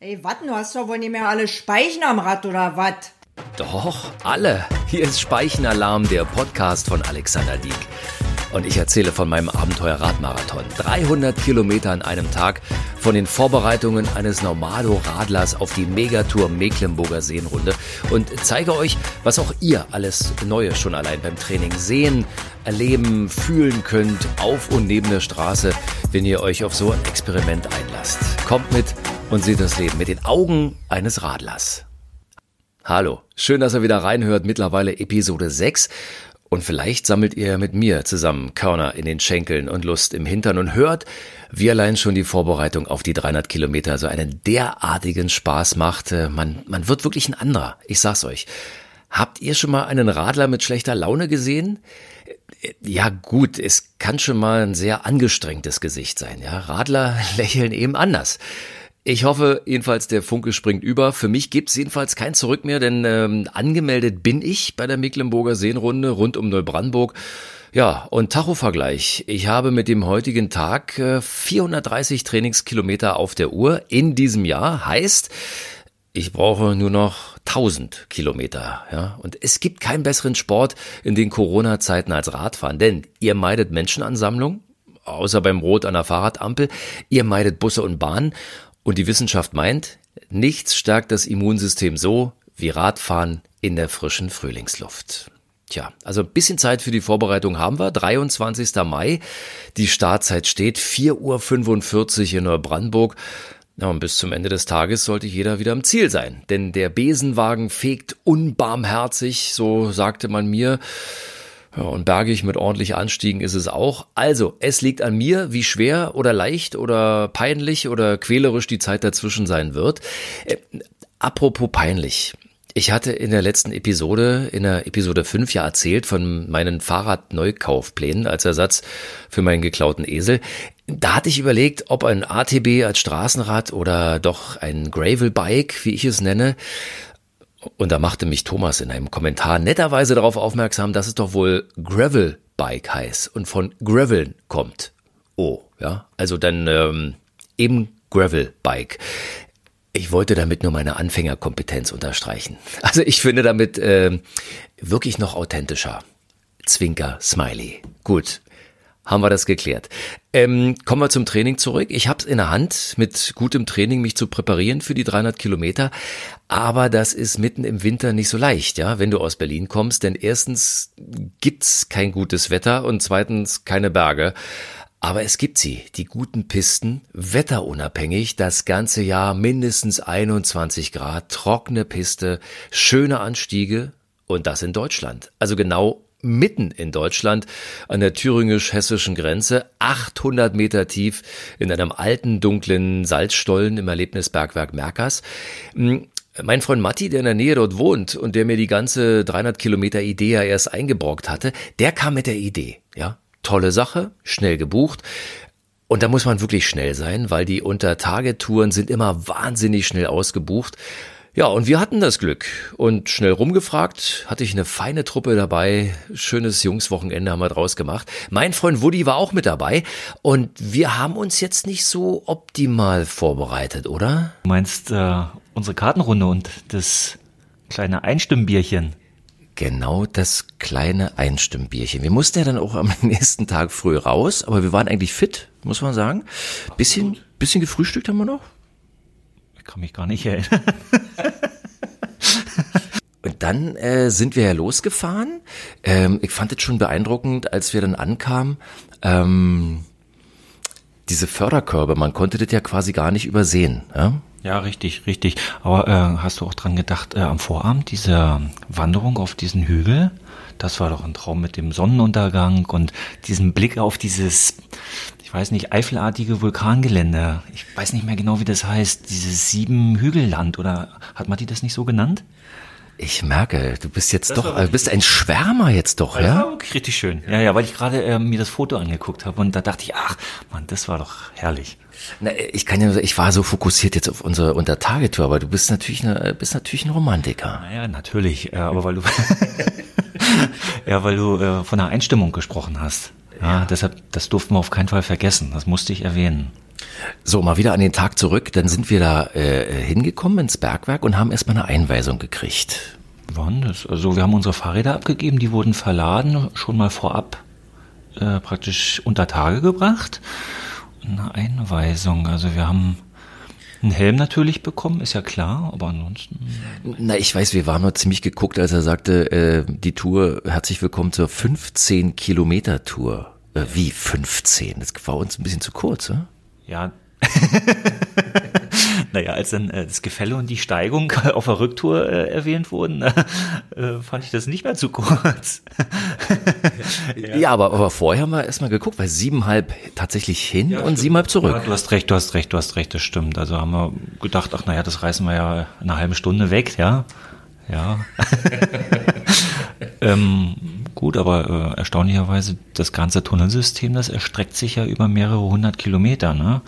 Ey, wat, du hast doch wohl nicht mehr alle Speichen am Rad oder wat? Doch, alle. Hier ist Speichenalarm, der Podcast von Alexander Dieck. Und ich erzähle von meinem Abenteuer-Radmarathon. 300 Kilometer an einem Tag, von den Vorbereitungen eines Normado-Radlers auf die Megatour Mecklenburger Seenrunde und zeige euch, was auch ihr alles Neues schon allein beim Training sehen, erleben, fühlen könnt, auf und neben der Straße, wenn ihr euch auf so ein Experiment einlasst. Kommt mit und seht das Leben mit den Augen eines Radlers. Hallo, schön, dass ihr wieder reinhört. Mittlerweile Episode 6. Und vielleicht sammelt ihr mit mir zusammen Körner in den Schenkeln und Lust im Hintern und hört, wie allein schon die Vorbereitung auf die 300 Kilometer so einen derartigen Spaß macht. Man, man wird wirklich ein anderer. Ich sag's euch. Habt ihr schon mal einen Radler mit schlechter Laune gesehen? Ja gut, es kann schon mal ein sehr angestrengtes Gesicht sein. Ja, Radler lächeln eben anders. Ich hoffe jedenfalls, der Funke springt über. Für mich gibt's jedenfalls kein Zurück mehr, denn ähm, angemeldet bin ich bei der Mecklenburger Seenrunde rund um Neubrandenburg. Ja, und Tacho-Vergleich. Ich habe mit dem heutigen Tag äh, 430 Trainingskilometer auf der Uhr in diesem Jahr. Heißt, ich brauche nur noch 1000 Kilometer. Ja? Und es gibt keinen besseren Sport in den Corona-Zeiten als Radfahren, denn ihr meidet Menschenansammlung, außer beim Rot an der Fahrradampel. Ihr meidet Busse und Bahnen und die Wissenschaft meint, nichts stärkt das Immunsystem so wie Radfahren in der frischen Frühlingsluft. Tja, also ein bisschen Zeit für die Vorbereitung haben wir. 23. Mai. Die Startzeit steht 4.45 Uhr in Neubrandenburg. Ja, und bis zum Ende des Tages sollte jeder wieder am Ziel sein. Denn der Besenwagen fegt unbarmherzig, so sagte man mir. Ja, und bergig mit ordentlich Anstiegen ist es auch. Also, es liegt an mir, wie schwer oder leicht oder peinlich oder quälerisch die Zeit dazwischen sein wird. Äh, apropos peinlich. Ich hatte in der letzten Episode, in der Episode 5 ja erzählt von meinen Fahrradneukaufplänen als Ersatz für meinen geklauten Esel. Da hatte ich überlegt, ob ein ATB als Straßenrad oder doch ein Gravelbike, wie ich es nenne, und da machte mich Thomas in einem Kommentar netterweise darauf aufmerksam, dass es doch wohl Gravelbike heißt und von Graveln kommt. Oh, ja. Also dann ähm, eben Gravelbike. Ich wollte damit nur meine Anfängerkompetenz unterstreichen. Also ich finde damit äh, wirklich noch authentischer. Zwinker, Smiley. Gut, haben wir das geklärt. Ähm, kommen wir zum Training zurück. Ich habe es in der Hand, mit gutem Training mich zu präparieren für die 300 Kilometer. Aber das ist mitten im Winter nicht so leicht, ja, wenn du aus Berlin kommst. Denn erstens gibt's kein gutes Wetter und zweitens keine Berge. Aber es gibt sie, die guten Pisten, wetterunabhängig, das ganze Jahr mindestens 21 Grad, trockene Piste, schöne Anstiege und das in Deutschland. Also genau mitten in Deutschland an der thüringisch-hessischen Grenze, 800 Meter tief in einem alten, dunklen Salzstollen im Erlebnisbergwerk Merkers. Hm, mein Freund Matti, der in der Nähe dort wohnt und der mir die ganze 300 Kilometer Idee ja erst eingebrockt hatte, der kam mit der Idee, ja. Tolle Sache, schnell gebucht. Und da muss man wirklich schnell sein, weil die Untertagetouren sind immer wahnsinnig schnell ausgebucht. Ja, und wir hatten das Glück. Und schnell rumgefragt, hatte ich eine feine Truppe dabei. Schönes Jungswochenende haben wir draus gemacht. Mein Freund Woody war auch mit dabei. Und wir haben uns jetzt nicht so optimal vorbereitet, oder? Du meinst äh, unsere Kartenrunde und das kleine Einstimmbierchen? Genau das kleine Einstimmbierchen. Wir mussten ja dann auch am nächsten Tag früh raus, aber wir waren eigentlich fit, muss man sagen. Bisschen, bisschen gefrühstückt haben wir noch kann mich gar nicht erinnern. Und dann äh, sind wir ja losgefahren. Ähm, ich fand es schon beeindruckend, als wir dann ankamen. Ähm, diese Förderkörbe, man konnte das ja quasi gar nicht übersehen. Ja, ja richtig, richtig. Aber äh, hast du auch dran gedacht, äh, am Vorabend, diese Wanderung auf diesen Hügel, das war doch ein Traum mit dem Sonnenuntergang und diesem Blick auf dieses, ich weiß nicht, eifelartige Vulkangelände. Ich weiß nicht mehr genau, wie das heißt. Dieses Sieben-Hügelland oder hat Matti das nicht so genannt? Ich merke, du bist jetzt das doch, du bist ein Schwärmer jetzt doch, ja? War richtig schön. Ja, ja, weil ich gerade äh, mir das Foto angeguckt habe und da dachte ich, ach, Mann, das war doch herrlich. Na, ich kann ja, ich war so fokussiert jetzt auf unsere Untertagetour, aber du bist natürlich, eine, bist natürlich ein Romantiker. Naja, natürlich, äh, aber weil du, ja, weil du äh, von der Einstimmung gesprochen hast. Ja, ja, deshalb, das durften wir auf keinen Fall vergessen. Das musste ich erwähnen. So, mal wieder an den Tag zurück. Dann sind wir da äh, hingekommen ins Bergwerk und haben erstmal eine Einweisung gekriegt. Wann das? Also wir haben unsere Fahrräder abgegeben, die wurden verladen, schon mal vorab äh, praktisch unter Tage gebracht. Eine Einweisung, also wir haben einen Helm natürlich bekommen, ist ja klar, aber ansonsten. Na, ich weiß, wir waren nur ziemlich geguckt, als er sagte, äh, die Tour, herzlich willkommen zur 15 Kilometer Tour. Äh, wie 15? Das war uns ein bisschen zu kurz, oder? Ja. naja, als dann äh, das Gefälle und die Steigung auf der Rücktour äh, erwähnt wurden, äh, fand ich das nicht mehr zu kurz. ja. ja, aber, aber vorher haben wir erstmal geguckt, weil siebenhalb tatsächlich hin ja, und stimmt. siebenhalb zurück. Ja, du hast recht, du hast recht, du hast recht, das stimmt. Also haben wir gedacht, ach naja, das reißen wir ja eine halbe Stunde weg, ja. Ja. ähm, gut, aber äh, erstaunlicherweise das ganze Tunnelsystem, das erstreckt sich ja über mehrere hundert Kilometer, ne?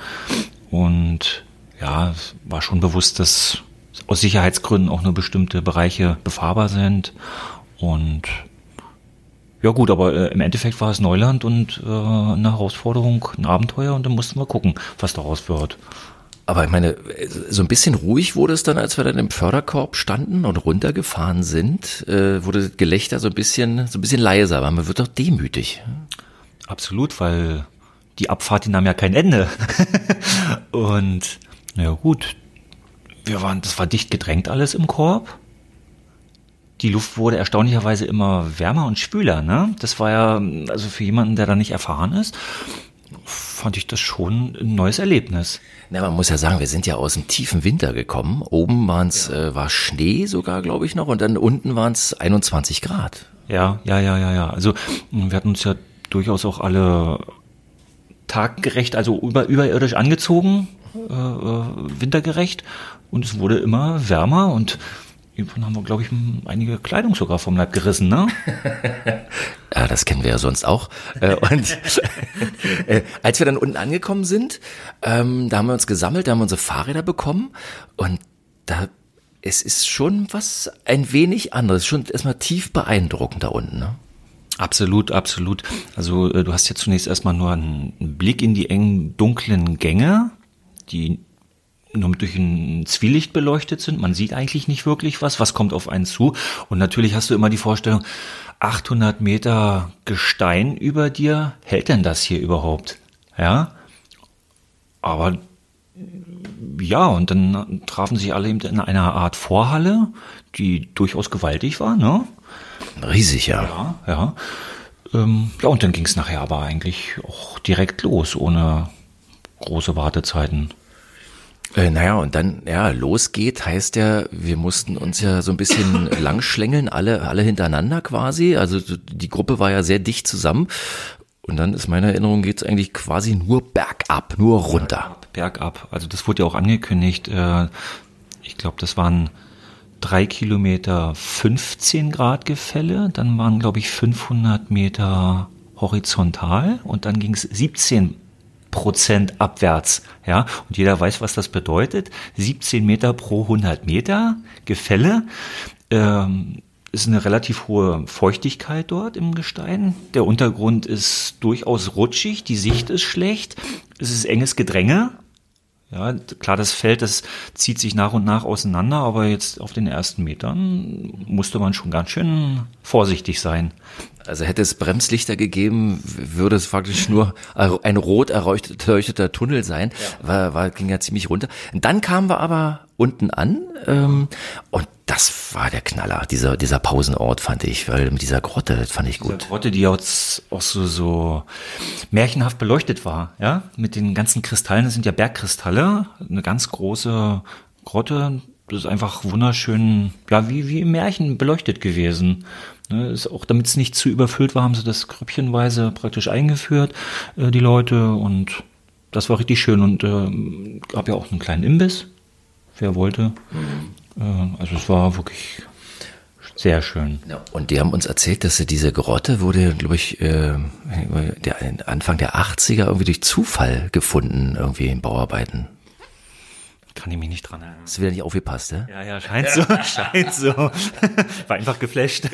Und ja, war schon bewusst, dass aus Sicherheitsgründen auch nur bestimmte Bereiche befahrbar sind. Und ja gut, aber äh, im Endeffekt war es Neuland und äh, eine Herausforderung, ein Abenteuer und dann mussten wir gucken, was daraus wird. Aber ich meine, so ein bisschen ruhig wurde es dann, als wir dann im Förderkorb standen und runtergefahren sind, äh, wurde das Gelächter so ein bisschen, so ein bisschen leiser, weil man wird doch demütig. Absolut, weil die Abfahrt, die nahm ja kein Ende. und ja gut, wir waren, das war dicht gedrängt alles im Korb. Die Luft wurde erstaunlicherweise immer wärmer und spüler, ne? Das war ja, also für jemanden, der da nicht erfahren ist, fand ich das schon ein neues Erlebnis. Na, man muss ja sagen, wir sind ja aus dem tiefen Winter gekommen. Oben waren's, ja. äh, war Schnee sogar, glaube ich, noch, und dann unten waren es 21 Grad. Ja, ja, ja, ja, ja. Also wir hatten uns ja durchaus auch alle taggerecht, also über, überirdisch angezogen äh, äh, wintergerecht und es wurde immer wärmer und irgendwann haben wir, glaube ich, einige Kleidung sogar vom Leib gerissen, ne? das kennen wir ja sonst auch. Äh, und äh, als wir dann unten angekommen sind, ähm, da haben wir uns gesammelt, da haben wir unsere Fahrräder bekommen und da es ist schon was ein wenig anderes, schon erstmal tief beeindruckend da unten, ne? Absolut, absolut. Also äh, du hast ja zunächst erstmal nur einen Blick in die engen, dunklen Gänge die nur durch ein Zwielicht beleuchtet sind. Man sieht eigentlich nicht wirklich was, was kommt auf einen zu. Und natürlich hast du immer die Vorstellung, 800 Meter Gestein über dir, hält denn das hier überhaupt? Ja, aber ja, und dann trafen sich alle eben in einer Art Vorhalle, die durchaus gewaltig war, ne? Riesig, ja. Ja, ja. Ähm, ja, und dann ging es nachher aber eigentlich auch direkt los, ohne große Wartezeiten. Äh, naja, und dann, ja, losgeht heißt ja, wir mussten uns ja so ein bisschen langschlängeln, alle, alle hintereinander quasi. Also die Gruppe war ja sehr dicht zusammen. Und dann ist meiner Erinnerung geht's eigentlich quasi nur bergab, nur runter. Bergab, bergab. Also das wurde ja auch angekündigt. Äh, ich glaube, das waren drei Kilometer 15 Grad Gefälle. Dann waren, glaube ich, 500 Meter horizontal und dann ging's 17 Prozent abwärts. Ja, und jeder weiß, was das bedeutet. 17 Meter pro 100 Meter Gefälle. Ähm, ist eine relativ hohe Feuchtigkeit dort im Gestein. Der Untergrund ist durchaus rutschig, die Sicht ist schlecht, es ist enges Gedränge. Ja, klar, das Feld, das zieht sich nach und nach auseinander, aber jetzt auf den ersten Metern musste man schon ganz schön vorsichtig sein. Also hätte es Bremslichter gegeben, würde es faktisch nur ein rot erleuchteter Tunnel sein. Ja. War, war, ging ja ziemlich runter. Und dann kamen wir aber unten an ähm, und das war der Knaller, dieser, dieser Pausenort fand ich, weil mit dieser Grotte, das fand ich gut. Diese Grotte, die jetzt auch so, so märchenhaft beleuchtet war, ja, mit den ganzen Kristallen, das sind ja Bergkristalle, eine ganz große Grotte, das ist einfach wunderschön, ja, wie, wie im Märchen beleuchtet gewesen. Ne, ist auch damit es nicht zu überfüllt war, haben sie das krüppchenweise praktisch eingeführt, äh, die Leute. Und das war richtig schön. Und äh, gab ja auch einen kleinen Imbiss, wer wollte. Mhm. Äh, also es war wirklich sehr schön. Ja, und die haben uns erzählt, dass sie diese Grotte wurde, glaube ich, äh, der, Anfang der 80er irgendwie durch Zufall gefunden, irgendwie in Bauarbeiten. Kann ich mich nicht dran erinnern. Hast du wieder nicht aufgepasst, ja? Ja, ja, scheint so, scheint so. War einfach geflasht.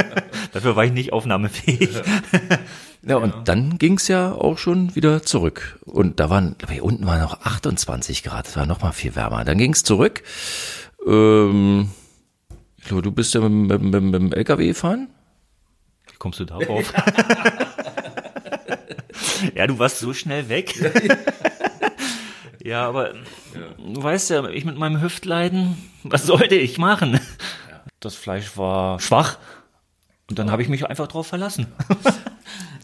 Dafür war ich nicht aufnahmefähig. Ja, und dann ging's ja auch schon wieder zurück. Und da waren, hier unten waren noch 28 Grad, es war noch mal viel wärmer. Dann ging's zurück. Ähm, ich glaube, du bist ja mit, mit, mit, dem LKW gefahren? Wie kommst du darauf? ja, du warst so schnell weg. ja, aber du weißt ja, ich mit meinem Hüftleiden, was sollte ich machen? Das Fleisch war schwach und dann habe ich mich einfach drauf verlassen.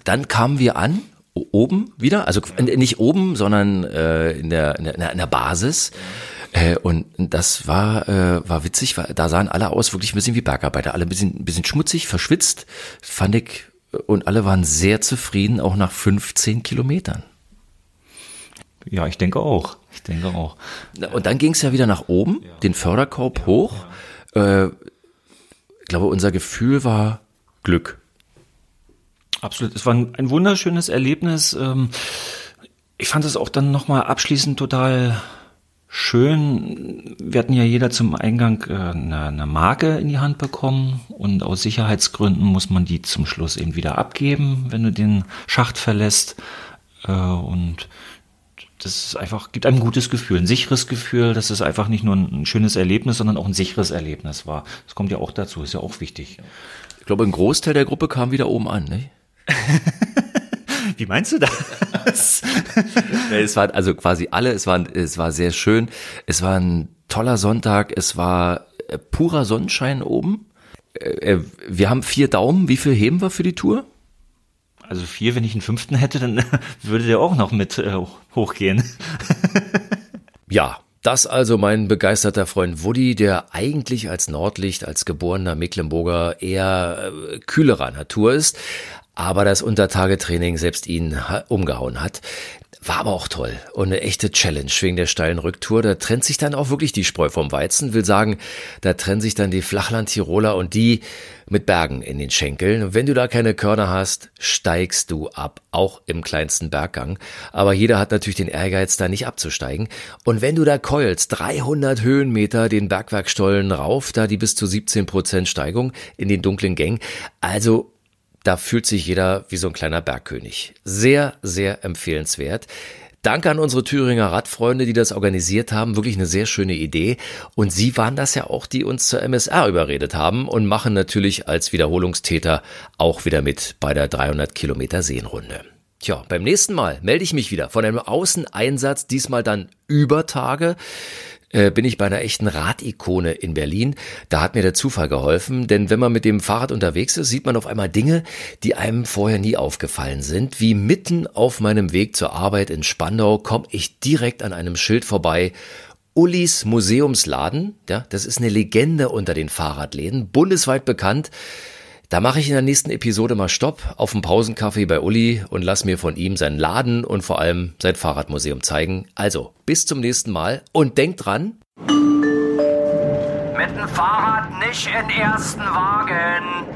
Dann kamen wir an, oben wieder, also nicht oben, sondern äh, in, der, in, der, in der Basis. Äh, und das war, äh, war witzig, weil da sahen alle aus wirklich ein bisschen wie Bergarbeiter, alle ein bisschen, ein bisschen schmutzig, verschwitzt, fand ich. Und alle waren sehr zufrieden, auch nach 15 Kilometern. Ja, ich denke auch. Ich denke auch. Und dann ging es ja wieder nach oben, den Förderkorb hoch. Äh, ich glaube, unser Gefühl war Glück. Absolut. Es war ein, ein wunderschönes Erlebnis. Ähm, Ich fand es auch dann nochmal abschließend total schön. Wir hatten ja jeder zum Eingang äh, eine, eine Marke in die Hand bekommen und aus Sicherheitsgründen muss man die zum Schluss eben wieder abgeben, wenn du den Schacht verlässt. Äh, Und das ist einfach, gibt einem ein gutes Gefühl, ein sicheres Gefühl, dass es einfach nicht nur ein, schönes Erlebnis, sondern auch ein sicheres Erlebnis war. Das kommt ja auch dazu, ist ja auch wichtig. Ich glaube, ein Großteil der Gruppe kam wieder oben an. Ne? Wie meinst du das? Es war also quasi alle, es war, es war sehr schön. Es war ein toller Sonntag, es war äh, purer Sonnenschein oben. Äh, äh, Wir haben vier Daumen. Wie viel heben wir für die Tour? Also vier, wenn ich einen fünften hätte, dann würde der auch noch mit äh, hochgehen. Ja, das also mein begeisterter Freund Woody, der eigentlich als Nordlicht, als geborener Mecklenburger eher kühlerer Natur ist, aber das Untertagetraining selbst ihn ha- umgehauen hat. War aber auch toll und eine echte Challenge wegen der steilen Rücktour. Da trennt sich dann auch wirklich die Spreu vom Weizen. Will sagen, da trennen sich dann die Flachland-Tiroler und die mit Bergen in den Schenkeln. Und wenn du da keine Körner hast, steigst du ab, auch im kleinsten Berggang. Aber jeder hat natürlich den Ehrgeiz, da nicht abzusteigen. Und wenn du da keulst, 300 Höhenmeter den Bergwerkstollen rauf, da die bis zu 17 Prozent Steigung in den dunklen Gängen. Also da fühlt sich jeder wie so ein kleiner Bergkönig. Sehr, sehr empfehlenswert. Danke an unsere Thüringer Radfreunde, die das organisiert haben. Wirklich eine sehr schöne Idee. Und sie waren das ja auch, die uns zur MSR überredet haben und machen natürlich als Wiederholungstäter auch wieder mit bei der 300 Kilometer Seenrunde. Tja, beim nächsten Mal melde ich mich wieder von einem Außeneinsatz, diesmal dann über Tage äh, bin ich bei einer echten Radikone in Berlin. Da hat mir der Zufall geholfen, denn wenn man mit dem Fahrrad unterwegs ist, sieht man auf einmal Dinge, die einem vorher nie aufgefallen sind. Wie mitten auf meinem Weg zur Arbeit in Spandau komme ich direkt an einem Schild vorbei. Ullis Museumsladen, ja, das ist eine Legende unter den Fahrradläden, bundesweit bekannt. Da mache ich in der nächsten Episode mal Stopp auf dem Pausenkaffee bei Uli und lass mir von ihm seinen Laden und vor allem sein Fahrradmuseum zeigen. Also, bis zum nächsten Mal und denkt dran, Mit dem Fahrrad nicht in ersten Wagen.